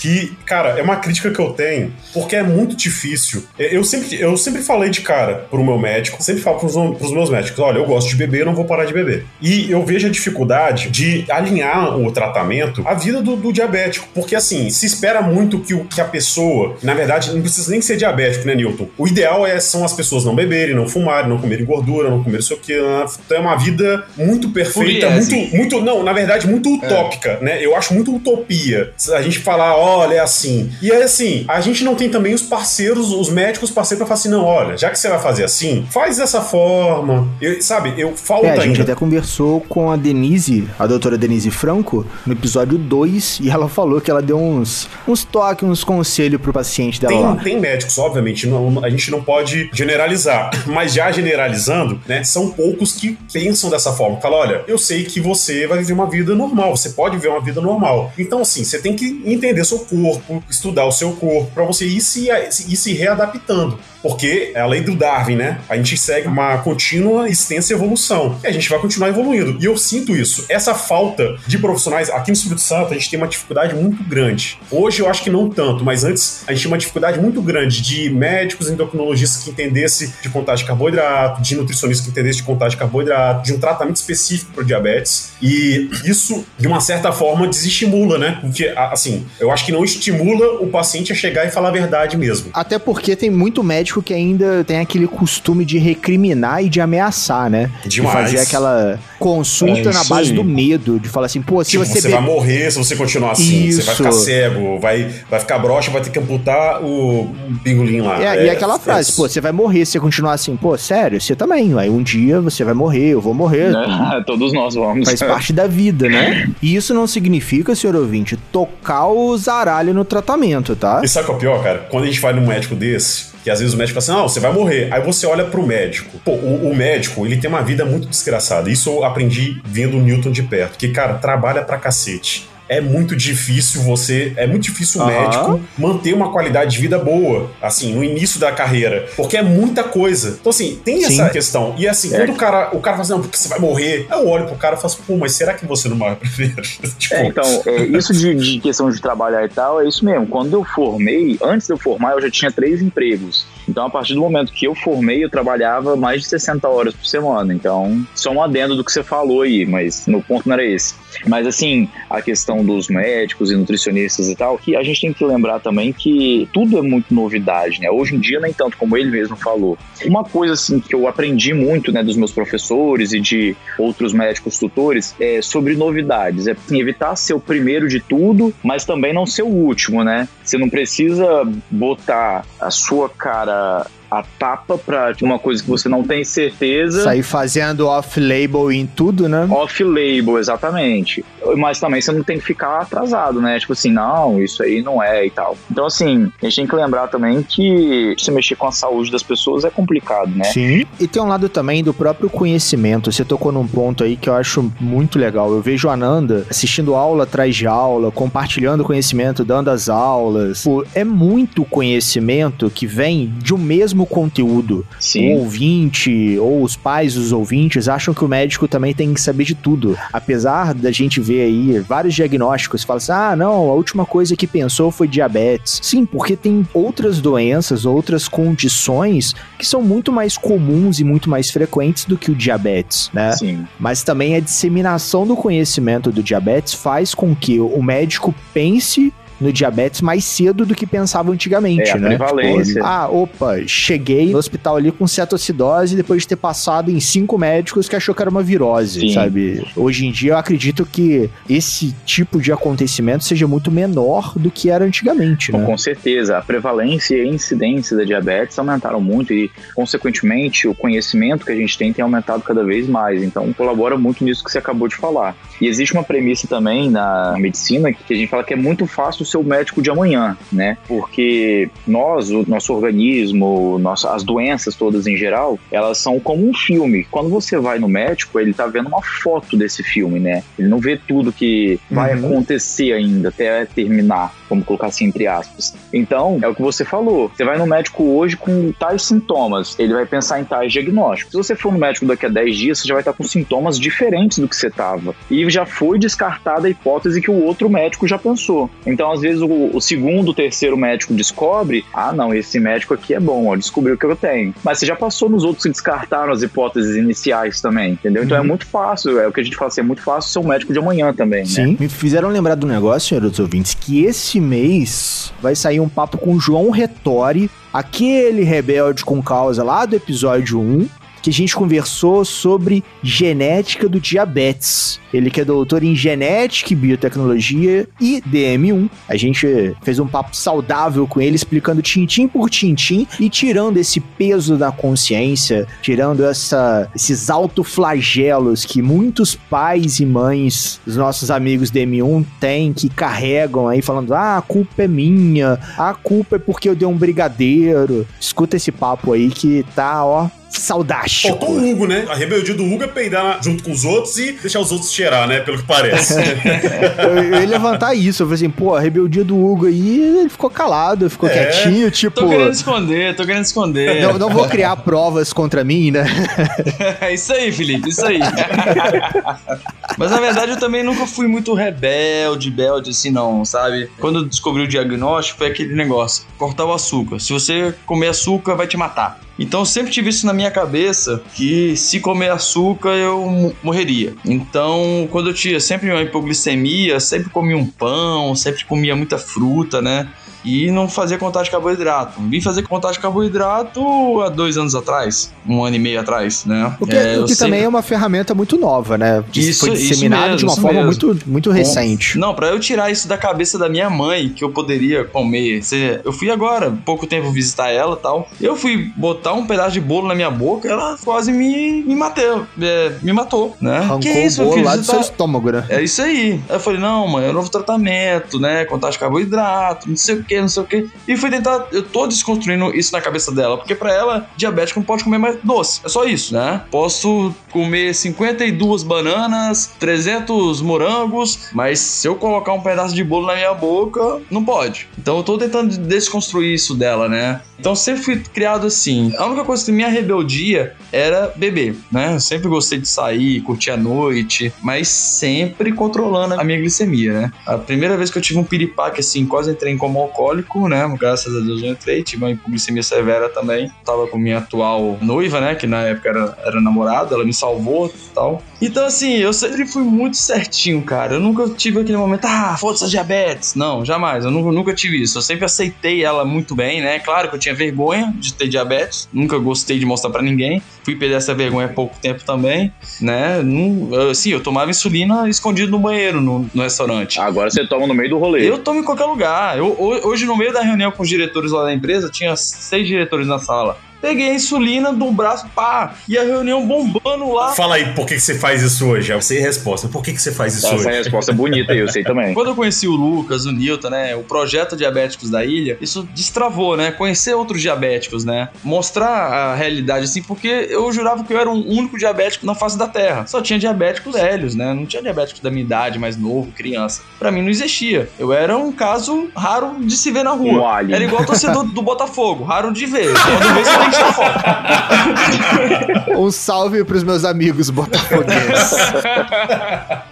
Que, cara, é uma crítica que eu tenho, porque é muito difícil. Eu sempre, eu sempre falei de cara pro meu médico, sempre falo pros, pros meus médicos: olha, eu gosto de beber, eu não vou parar de beber. E eu vejo a dificuldade de alinhar o tratamento à vida do, do diabético, porque assim, se espera muito que, o, que a pessoa, na verdade, não precisa nem ser diabético, né, Newton? O ideal é, são as pessoas não beberem, não fumarem, não comerem gordura, não comerem isso aqui. Então é uma vida muito perfeita, muito, muito, não, na verdade, muito utópica, é. né? Eu acho muito utopia. A gente falar, olha, é assim. E é assim, a gente não tem também os parceiros, os médicos parceiros pra falar assim, não, olha, já que você vai fazer assim, faz dessa forma. Eu, sabe, eu falta é, a gente ainda. até conversou com a Denise, a doutora Denise Franco, no episódio 2, e ela falou que ela deu uns, uns toques, uns conselhos pro paciente dela tem, lá. Tem médicos, obviamente, não, a gente não pode generalizar, mas já generalizando, né, são poucos que pensam dessa forma. Fala, olha, eu sei que você vai viver uma vida normal, você pode viver uma vida normal. Então, assim, você tem que entender seu corpo, estudar o seu corpo, para você ir se, ir se readaptando. Porque é a lei do Darwin, né? A gente segue uma contínua, extensa evolução. E a gente vai continuar evoluindo. E eu sinto isso. Essa falta de profissionais, aqui no Espírito Santo, a gente tem uma dificuldade muito grande. Hoje eu acho que não tanto, mas antes a gente tinha uma dificuldade muito grande de médicos endocrinologistas que entendesse de contagem de carboidrato, de nutricionistas que entendesse de contagem de carboidrato, de um tratamento específico para diabetes. E isso, de uma certa forma, desestimula, né? Porque, assim, eu acho que não estimula o paciente a chegar e falar a verdade mesmo. Até porque tem muito médico que ainda tem aquele costume de recriminar e de ameaçar, né? Demais. De fazer aquela consulta é na base aí. do medo, de falar assim, pô, se tipo, você... Você be... vai morrer se você continuar assim, isso. você vai ficar cego, vai, vai ficar broxa, vai ter que amputar o, pingolim lá. É, é, e aquela frase, pô, você vai morrer se você continuar assim, pô, sério, você também, aí um dia você vai morrer, eu vou morrer. É, todos nós vamos. Faz parte da vida, né? E isso não significa, senhor ouvinte, tocar o zaralho no tratamento, tá? E sabe o que é o pior, cara? Quando a gente vai num médico desse, que às vezes o médico fala assim, não, você vai morrer. Aí você olha pro médico. Pô, o, o, médico, ele tem uma vida muito desgraçada. Isso eu aprendi vendo o Newton de perto. Que, cara, trabalha pra cacete é muito difícil você. É muito difícil o Aham. médico manter uma qualidade de vida boa, assim, no início da carreira. Porque é muita coisa. Então, assim, tem Sim. essa questão. E assim, É. quando o cara, o cara fala assim, não, porque você vai morrer. Eu olho pro cara e falo assim, pô, mas será que você não morre primeiro? tipo, É, então, é, isso de, de questão de trabalhar e tal, é isso mesmo. Quando eu formei, antes de eu formar, eu já tinha três empregos. Então, a partir do momento que eu formei, eu trabalhava mais de 60 horas por semana. Então, só um adendo do que você falou aí, mas no ponto não era esse. Mas, assim, a questão dos médicos e nutricionistas e tal, que a gente tem que lembrar também que tudo é muito novidade, né? Hoje em dia, nem tanto como ele mesmo falou. Uma coisa, assim, que eu aprendi muito, né, dos meus professores e de outros médicos tutores é sobre novidades. É assim, evitar ser o primeiro de tudo, mas também não ser o último, né? Você não precisa botar a sua cara uh, a tapa pra uma coisa que você não tem certeza. Sair fazendo off-label em tudo, né? Off-label, exatamente. Mas também você não tem que ficar atrasado, né? Tipo assim, não, isso aí não é e tal. Então, assim, a gente tem que lembrar também que se mexer com a saúde das pessoas é complicado, né? Sim. E tem um lado também do próprio conhecimento. Você tocou num ponto aí que eu acho muito legal. Eu vejo a Ananda assistindo aula atrás de aula, compartilhando conhecimento, dando as aulas. Pô, é muito conhecimento que vem de um mesmo conteúdo. O Sim. ouvinte ou os pais dos ouvintes acham que o médico também tem que saber de tudo. Apesar da gente ver aí vários diagnósticos, fala assim: ah, não, a última coisa que pensou foi diabetes. Sim, porque tem outras doenças, outras condições que são muito mais comuns e muito mais frequentes do que o diabetes, né? Sim. Mas também a disseminação do conhecimento do diabetes faz com que o médico pense no diabetes mais cedo do que pensava antigamente, É, a né? prevalência. Tipo, ah, opa, cheguei no hospital ali com cetoacidose depois de ter passado em cinco médicos que achou que era uma virose, Sim. sabe? Hoje em dia eu acredito que esse tipo de acontecimento seja muito menor do que era antigamente, né? Com certeza, a prevalência e a incidência da diabetes aumentaram muito e, consequentemente, o conhecimento que a gente tem tem aumentado cada vez mais. Então, colabora muito nisso que você acabou de falar. E existe uma premissa também na medicina que a gente fala que é muito fácil ser o médico de amanhã, né? Porque nós, o nosso organismo, nossa, as doenças todas em geral, elas são como um filme. Quando você vai no médico, ele tá vendo uma foto desse filme, né? Ele não vê tudo que vai Uhum. acontecer ainda até terminar, vamos colocar assim entre aspas. Então, é o que você falou. Você vai no médico hoje com tais sintomas, ele vai pensar em tais diagnósticos. Se você for no médico daqui a 10 dias, você já vai estar com sintomas diferentes do que você estava. E já foi descartada a hipótese que o outro médico já pensou. Então, às vezes, o, o segundo, o terceiro médico descobre: ah, não, esse médico aqui é bom, ó, descobriu o que eu tenho. Mas você já passou nos outros que descartaram as hipóteses iniciais também, entendeu? Então é muito fácil, é o que a gente fala assim, é muito fácil ser um médico de amanhã também, né? Sim. Me fizeram lembrar do negócio, senhores ouvintes, que esse mês vai sair um papo com o João Retori, aquele rebelde com causa lá do episódio 1, que a gente conversou sobre genética do diabetes. Ele que é doutor em genética e biotecnologia e DM1. A gente fez um papo saudável com ele, explicando tintim por tintim e tirando esse peso da consciência, tirando essa, esses autoflagelos que muitos pais e mães dos nossos amigos DM1 têm, que carregam aí falando: ah, a culpa é minha, a culpa é porque eu dei um brigadeiro. Escuta esse papo aí que tá, ó, saudástico. Faltou o Hugo, né? A rebeldia do Hugo é peidar junto com os outros e deixar os outros cheirar, né? Pelo que parece. eu, eu ia levantar isso. Eu falei assim, pô, a rebeldia do Hugo aí, ele ficou calado, ficou É. quietinho, tipo. Tô querendo esconder, tô querendo esconder. Não, não vou criar provas contra mim, né? É isso aí, Felipe, isso aí. Mas na verdade eu também nunca fui muito rebelde, belde assim, não, sabe? Quando eu descobri o diagnóstico, foi aquele negócio: cortar o açúcar. Se você comer açúcar, vai te matar. Então eu sempre tive isso na minha cabeça que se comer açúcar eu mo- morreria. Então, quando eu tinha sempre uma hipoglicemia, sempre comia um pão, sempre comia muita fruta, né? E não fazia contagem de carboidrato. Vim fazer contagem de carboidrato há dois anos atrás, um ano e meio atrás, né? O que, É, o que sempre- também é uma ferramenta muito nova, né? Isso- Foi isso disseminado mesmo, de uma isso forma mesmo. muito, muito recente. Não, pra eu tirar isso da cabeça da minha mãe, que eu poderia comer. Eu fui agora, pouco tempo visitar ela e tal. Eu fui botar um pedaço de bolo na minha boca, ela quase me, me matou. é, me matou, né? Arrancou que isso, o bolo filho? lá do tá- seu estômago, né? É isso aí. Aí eu falei, não, mãe, é um novo tratamento, né? Contagem de carboidrato, não sei o que, não sei o que. E fui tentar, eu tô desconstruindo isso na cabeça dela, porque para ela, diabético não pode comer mais doce. É só isso, né? Posso comer 52 bananas, 300 morangos, mas se eu colocar um pedaço de bolo na minha boca, não pode. Então eu tô tentando desconstruir isso dela, né? Então sempre fui criado assim. A única coisa que minha rebeldia era beber, né? Eu sempre gostei de sair, curtir a noite, mas sempre controlando a minha glicemia, né? A primeira vez que eu tive um piripaque assim, quase entrei em coma alcoólico, né? Graças a Deus eu entrei, tive uma hipoglicemia severa também. Tava com minha atual noiva, né? Que na época era, era namorada, ela me salvou e tal. Então, assim, eu sempre fui muito certinho, cara. Eu nunca tive aquele momento, ah, foda-se a diabetes. Não, jamais. Eu nunca, nunca tive isso. Eu sempre aceitei ela muito bem, né? Claro que eu tinha vergonha de ter diabetes. Nunca gostei de mostrar para ninguém. Fui perder essa vergonha há pouco tempo também, né? Não, assim, eu tomava insulina escondido no banheiro, no, no restaurante. Agora você toma no meio do rolê. Eu tomo em qualquer lugar. Eu, hoje, no meio da reunião com os diretores lá da empresa, tinha seis diretores na sala. Peguei a insulina do braço, pá, e a reunião bombando lá. Fala aí, por que, que você faz isso hoje? Eu sei a resposta. Por que, que você faz isso Essa hoje? Essa é a resposta bonita, eu sei também. Quando eu conheci o Lucas, o Newton, né, o projeto Diabéticos da Ilha, isso destravou, né, conhecer outros diabéticos, né, mostrar a realidade, assim, porque eu jurava que eu era um único diabético na face da Terra. Só tinha diabéticos velhos, né, não tinha diabéticos da minha idade, mais novo, criança. Para mim não existia. Eu era um caso raro de se ver na rua. Um era igual torcedor do Botafogo, raro de ver. Quando vê, você tem. um salve pros meus amigos botafoguenses.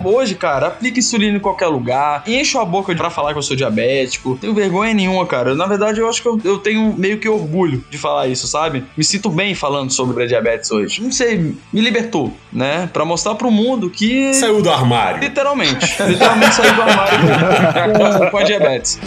Hoje, cara, aplica insulina em qualquer lugar, encho a boca pra falar que eu sou diabético, tenho vergonha nenhuma, cara. Na verdade, eu acho que eu, eu tenho meio que orgulho de falar isso, sabe? Me sinto bem falando sobre a diabetes hoje. Não sei, me libertou, né? Pra mostrar pro mundo que. Saiu do armário. Literalmente. Literalmente saiu do armário com, com a diabetes.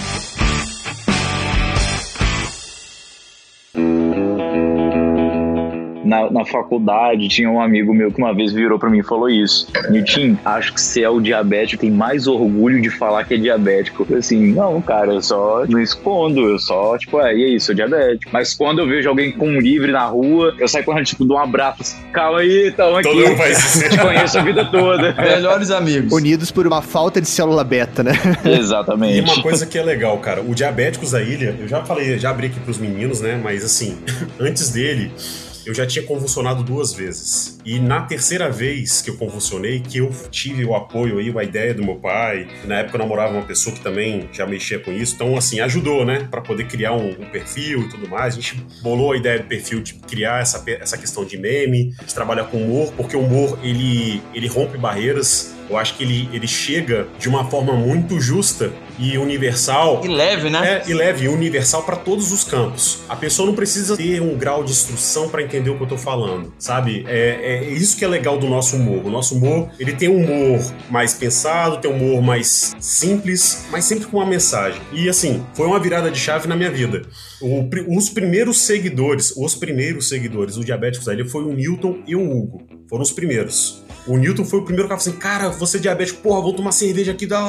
Na, na faculdade, tinha um amigo meu que uma vez virou para mim e falou isso. Nilton, acho que você é o diabético, tem mais orgulho de falar que é diabético. Eu assim, não, cara, eu só não escondo, eu só, tipo, é, e aí, sou diabético. Mas quando eu vejo alguém com um livre na rua, eu saio correndo, tipo, dou um abraço, assim, calma aí, tamo aqui. Todo mundo faz isso. Te conheço a vida toda. Melhores amigos. Unidos por uma falta de célula beta, né? Exatamente. E uma coisa que é legal, cara, o Diabéticos da Ilha, eu já falei, já abri aqui pros meninos, né, mas assim, antes dele eu já tinha convulsionado duas vezes. E na terceira vez que eu convulsionei, que eu tive o apoio aí, a ideia do meu pai, na época eu namorava uma pessoa que também já mexia com isso, então assim, ajudou, né, para poder criar um, um, perfil e tudo mais. A gente bolou a ideia do perfil de criar essa, essa questão de meme, de trabalhar com humor, porque o humor, ele, ele rompe barreiras, eu acho que ele, ele chega de uma forma muito justa e universal. E leve, né? É, e leve, universal para todos os campos. A pessoa não precisa ter um grau de instrução para entender o que eu tô falando, sabe? É, é isso que é legal do nosso humor. O nosso humor, ele tem um humor mais pensado, tem um humor mais simples, mas sempre com uma mensagem. E assim, foi uma virada de chave na minha vida. O, os primeiros seguidores, os primeiros seguidores do Diabéticos ali foi o Newton e o Hugo. Foram os primeiros. O Newton foi o primeiro que falou assim: Cara, você é diabético, porra, vou tomar cerveja aqui. Da...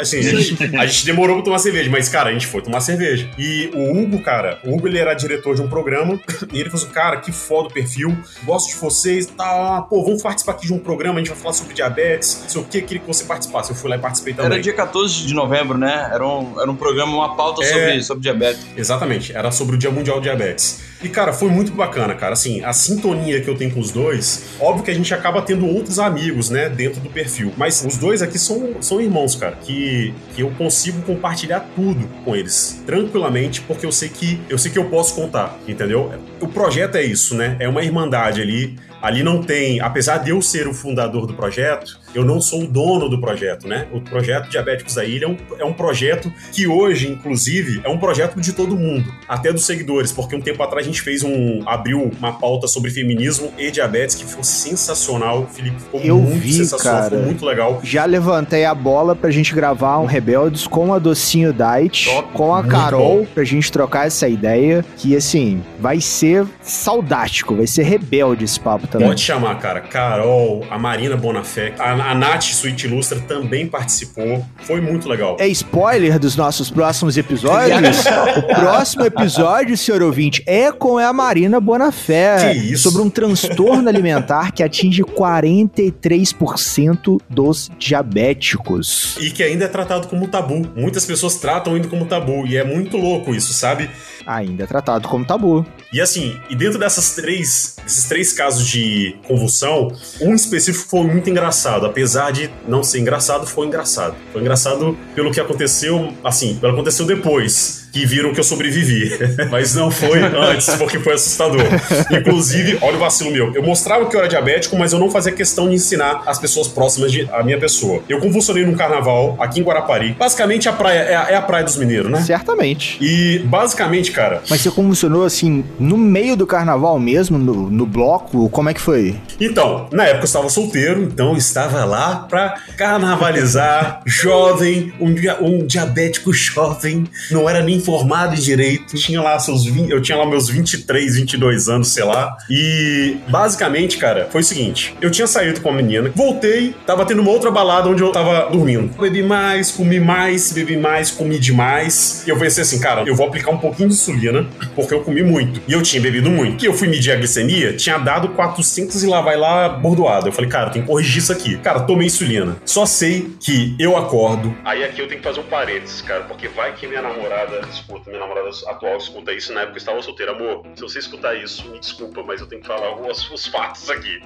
Assim, a gente, a gente demorou pra tomar cerveja, mas, cara, a gente foi tomar cerveja. E o Hugo, cara, o Hugo ele era diretor de um programa e ele falou assim: Cara, que foda o perfil, gosto de vocês, tá, pô, vamos participar aqui de um programa, a gente vai falar sobre diabetes, não sei o que, queria que você participasse. Eu fui lá e participei também. Era dia 14 de novembro, né? Era um, era um programa, uma pauta é... sobre, sobre diabetes. Exatamente, era sobre o Dia Mundial de Diabetes. E, cara, foi muito bacana, cara. Assim, a sintonia que eu tenho com os dois, óbvio que a gente acaba tendo outros amigos, né, dentro do perfil. Mas os dois aqui são, são irmãos, cara, que, que eu consigo compartilhar tudo com eles tranquilamente, porque eu sei que eu sei que eu posso contar, entendeu? O projeto é isso, né? É uma irmandade ali Ali não tem, apesar de eu ser o fundador do projeto, eu não sou o dono do projeto, né? O projeto Diabéticos da Ilha é um, é um projeto que hoje, inclusive, é um projeto de todo mundo, até dos seguidores, porque um tempo atrás a gente fez um, abriu uma pauta sobre feminismo e diabetes que ficou sensacional. O Felipe ficou eu muito vi, sensacional, cara. ficou muito legal. Já levantei a bola pra gente gravar um Rebeldes com a Docinho Diet, Top. com a Carol, bom. pra gente trocar essa ideia, que assim, vai ser ser saudástico, vai ser rebelde esse papo também. Pode chamar, cara. Carol, a Marina Bonafé, a, a Nath Suíte Ilustra também participou. Foi muito legal. É spoiler dos nossos próximos episódios? o próximo episódio, senhor ouvinte, é com a Marina Bonafé. Que isso? Sobre um transtorno alimentar que atinge 43% dos diabéticos. E que ainda é tratado como tabu. Muitas pessoas tratam ainda como tabu. E é muito louco isso, sabe? Ainda é tratado como tabu. E assim, e dentro dessas três, esses três casos de convulsão, um específico foi muito engraçado. Apesar de não ser engraçado, foi engraçado. Foi engraçado pelo que aconteceu, assim, pelo que aconteceu depois, que viram que eu sobrevivi. Mas não foi antes, porque foi assustador. Inclusive, olha o vacilo meu. Eu mostrava que eu era diabético, mas eu não fazia questão de ensinar as pessoas próximas de, à minha pessoa. Eu convulsionei num carnaval aqui em Guarapari. Basicamente, a praia é a, é a praia dos mineiros, né? Certamente. E basicamente, cara, Mas você convulsionou assim, no meio do carnaval mesmo, no, no bloco? Como é que foi? Então, na época eu estava solteiro, então eu estava lá pra carnavalizar, jovem, um, dia- um diabético jovem, não era nem formado em direito, tinha lá seus 20, eu tinha lá meus 23, 22 anos, sei lá. E basicamente, cara, foi o seguinte, eu tinha saído com a menina, voltei, tava tendo uma outra balada onde eu tava dormindo. Bebi mais, comi mais, bebi mais, comi demais. E eu pensei assim, cara, eu vou aplicar um pouquinho de insulina, porque eu comi muito. E eu tinha bebido muito. E eu fui medir a glicemia, tinha dado 400 e lá vai lá bordoado. Eu falei, cara, tem que corrigir isso aqui. Cara, tomei insulina. Só sei que eu acordo. Aí aqui eu tenho que fazer um parênteses, cara, porque vai que minha namorada escuta, minha namorada atual escuta isso. Na época eu estava solteira. Amor, se você escutar isso, me desculpa, mas eu tenho que falar os, os fatos aqui.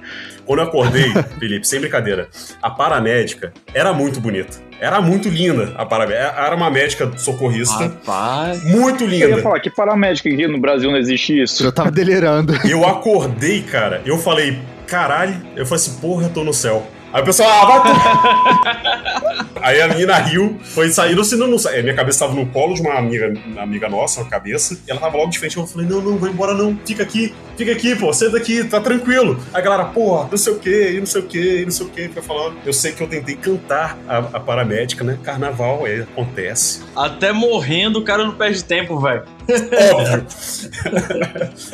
Quando eu acordei, Felipe, sem brincadeira, a paramédica era muito bonita. Era muito linda a paramédica. Era uma médica socorrista. Rapaz. Muito Eu ia linda. falar que paramédica aqui no Brasil não existe isso. Eu tava delirando. Eu acordei, cara. Eu falei, caralho. Eu falei assim, porra, eu tô no céu. Aí o pessoal, ah, vai tu... Aí a menina riu, foi sair, se não, não sai. Minha cabeça tava no colo de uma amiga, uma amiga nossa, uma cabeça, e ela tava logo de frente. Eu falei, não, não, vai embora não, fica aqui, fica aqui, pô, senta aqui, tá tranquilo. Aí a galera, porra, não sei o que, não sei o que, não sei o que, fica falando. Eu sei que eu tentei cantar a, a paramédica, né? Carnaval, é, acontece. Até morrendo, o cara não perde tempo, velho. Óbvio.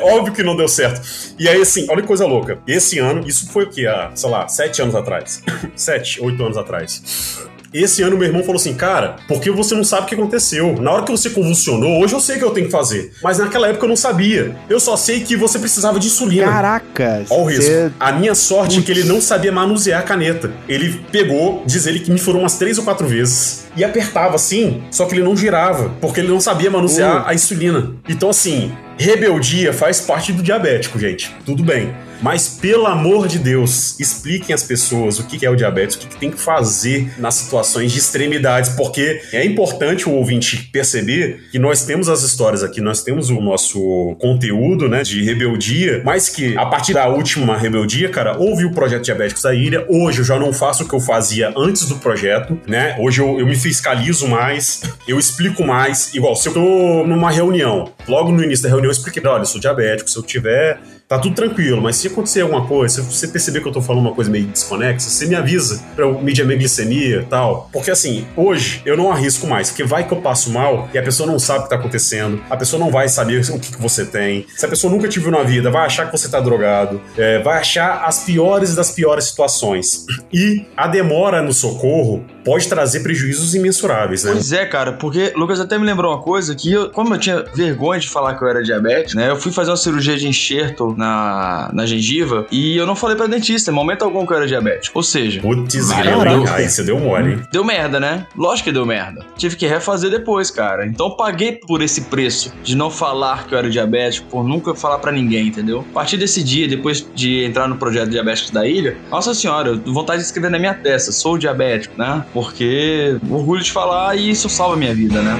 Óbvio que não deu certo. E aí, assim, olha que coisa louca. Esse ano, isso foi o quê? Há, sei lá, sete anos atrás. sete, oito anos atrás. Esse ano meu irmão falou assim, cara, porque você não sabe o que aconteceu. Na hora que você convulsionou, hoje eu sei o que eu tenho que fazer. Mas naquela época eu não sabia. Eu só sei que você precisava de insulina. Caraca. Olha o risco. você- A minha sorte é que ele não sabia manusear a caneta. Ele pegou, diz ele que me furou umas três ou quatro vezes. E apertava assim, só que ele não girava, porque ele não sabia manusear a insulina. Então, assim, rebeldia faz parte do diabético, gente. Tudo bem. Mas, pelo amor de Deus, expliquem às pessoas o que é o diabetes, o que tem que fazer nas situações de extremidades, porque é importante o ouvinte perceber que nós temos as histórias aqui, nós temos o nosso conteúdo, né, de rebeldia, mas que a partir da última rebeldia, cara, houve o projeto Diabéticos da Ilha. Hoje eu já não faço o que eu fazia antes do projeto, né? Hoje eu, eu me fiscalizo mais, eu explico mais. Igual, se eu tô numa reunião, logo no início da reunião eu expliquei, olha, eu sou diabético, se eu tiver tá tudo tranquilo, mas se acontecer alguma coisa, se você perceber que eu tô falando uma coisa meio desconexa, você me avisa pra eu medir a minha glicemia e tal. Porque assim, hoje eu não arrisco mais, porque vai que eu passo mal e a pessoa não sabe o que tá acontecendo, a pessoa não vai saber o que, que você tem. Se a pessoa nunca te viu na vida, vai achar que você tá drogado, é, vai achar as piores das piores situações. E a demora no socorro pode trazer prejuízos imensuráveis, né? Pois é, cara, porque Lucas até me lembrou uma coisa que eu, como eu tinha vergonha de falar que eu era diabético, né? Eu fui fazer uma cirurgia de enxerto na, na gengiva e eu não falei pra dentista em momento algum que eu era diabético. Ou seja, Putz, grilo, aí você deu mole, hein? Deu merda, né? Lógico que deu merda. Tive que refazer depois, cara. Então eu paguei por esse preço de não falar que eu era diabético, por nunca falar pra ninguém, entendeu? A partir desse dia, depois de entrar no projeto Diabéticos da Ilha, nossa senhora, eu tenho vontade de escrever na minha testa, sou diabético, né? Porque orgulho de falar e isso salva a minha vida, né?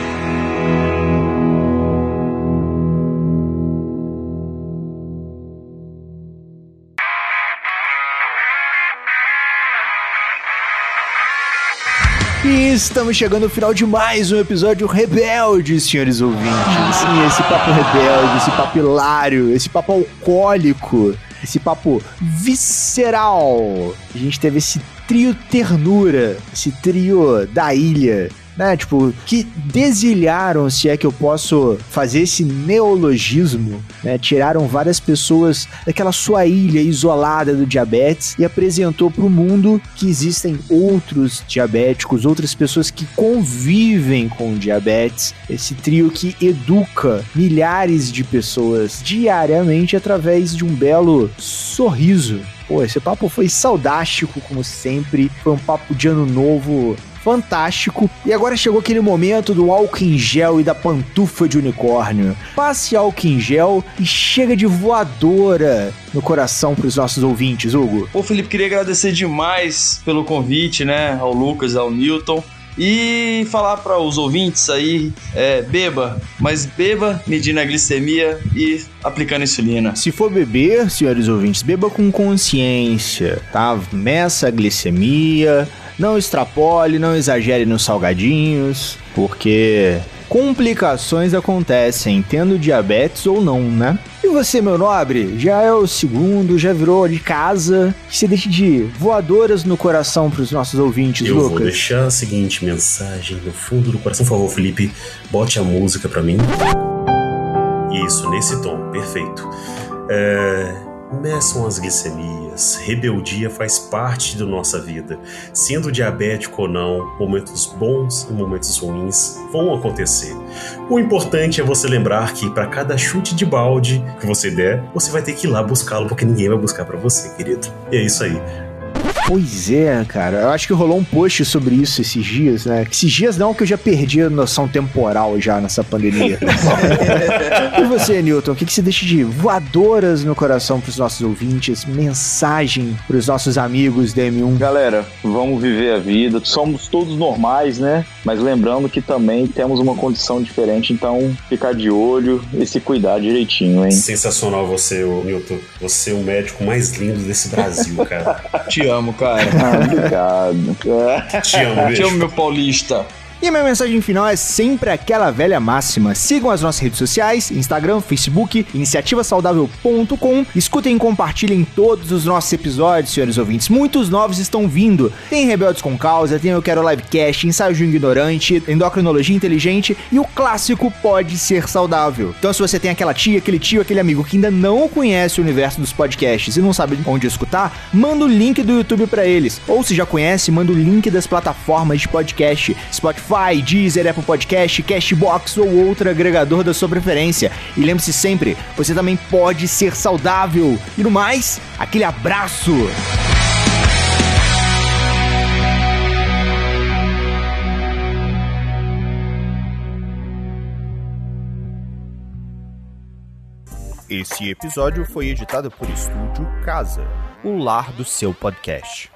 E estamos chegando ao final de mais um episódio rebelde, senhores ouvintes. Sim, esse papo rebelde, esse papo hilário, esse papo alcoólico, esse papo visceral. A gente teve esse trio ternura, esse trio da ilha. Né? Tipo, que desilharam, se é que eu posso fazer esse neologismo, né? Tiraram várias pessoas daquela sua ilha isolada do diabetes e apresentou para o mundo que existem outros diabéticos, outras pessoas que convivem com diabetes. Esse trio que educa milhares de pessoas diariamente através de um belo sorriso. Pô, esse papo foi saudástico, como sempre. Foi um papo de ano novo fantástico. E agora chegou aquele momento do álcool em gel e da pantufa de unicórnio. Passe álcool em gel e chega de voadora no coração para os nossos ouvintes, Hugo. Ô, Felipe, queria agradecer demais pelo convite, né, ao Lucas, ao Newton. E falar para os ouvintes aí, é, beba, mas beba medindo a glicemia e aplicando insulina. Se for beber, senhores ouvintes, beba com consciência, tá? Meça a glicemia, não extrapole, não exagere nos salgadinhos, porque complicações acontecem tendo diabetes ou não, né? E você, meu nobre, já é o segundo, já virou de casa. Que você deixe de voadoras no coração para os nossos ouvintes, Eu Lucas. vou deixar a seguinte mensagem no fundo do coração. Por favor, Felipe, bote a música pra mim. Isso, nesse tom, perfeito. É, meçam as glicemias. Rebeldia faz parte da nossa vida. Sendo diabético ou não, momentos bons e momentos ruins vão acontecer. O importante é você lembrar que para cada chute de balde que você der, você vai ter que ir lá buscá-lo, porque ninguém vai buscar pra você, querido. E é isso aí. Pois é, cara. Eu acho que rolou um post sobre isso esses dias, né? Esses dias não, que eu já perdi a noção temporal já nessa pandemia. e você, Newton, o que, que você deixa de voadoras no coração pros nossos ouvintes? Mensagem pros nossos amigos da M1? Galera, vamos viver a vida. Somos todos normais, né? Mas lembrando que também temos uma condição diferente, então ficar de olho e se cuidar direitinho, hein? Sensacional você, Newton. Você é o médico mais lindo desse Brasil, cara. Te amo, cara. Ah, obrigado. Te amo, Te amo, meu paulista. E a minha mensagem final é sempre aquela velha máxima. Sigam as nossas redes sociais, Instagram, Facebook, iniciativasaudável.com. Escutem e compartilhem todos os nossos episódios, senhores ouvintes. Muitos novos estão vindo. Tem Rebeldes com Causa, tem Eu Quero Livecast, Ensaio de um Ignorante, Endocrinologia Inteligente e o clássico Pode Ser Saudável. Então se você tem aquela tia, aquele tio, aquele amigo que ainda não conhece o universo dos podcasts e não sabe onde escutar, manda o link do YouTube pra eles. Ou se já conhece, manda o link das plataformas de podcast, Spotify, Deezer, Apple Podcast, Cashbox ou outro agregador da sua preferência. E lembre-se sempre, você também pode ser saudável. E no mais, aquele abraço! Esse episódio foi editado por Estúdio Casa, o lar do seu podcast.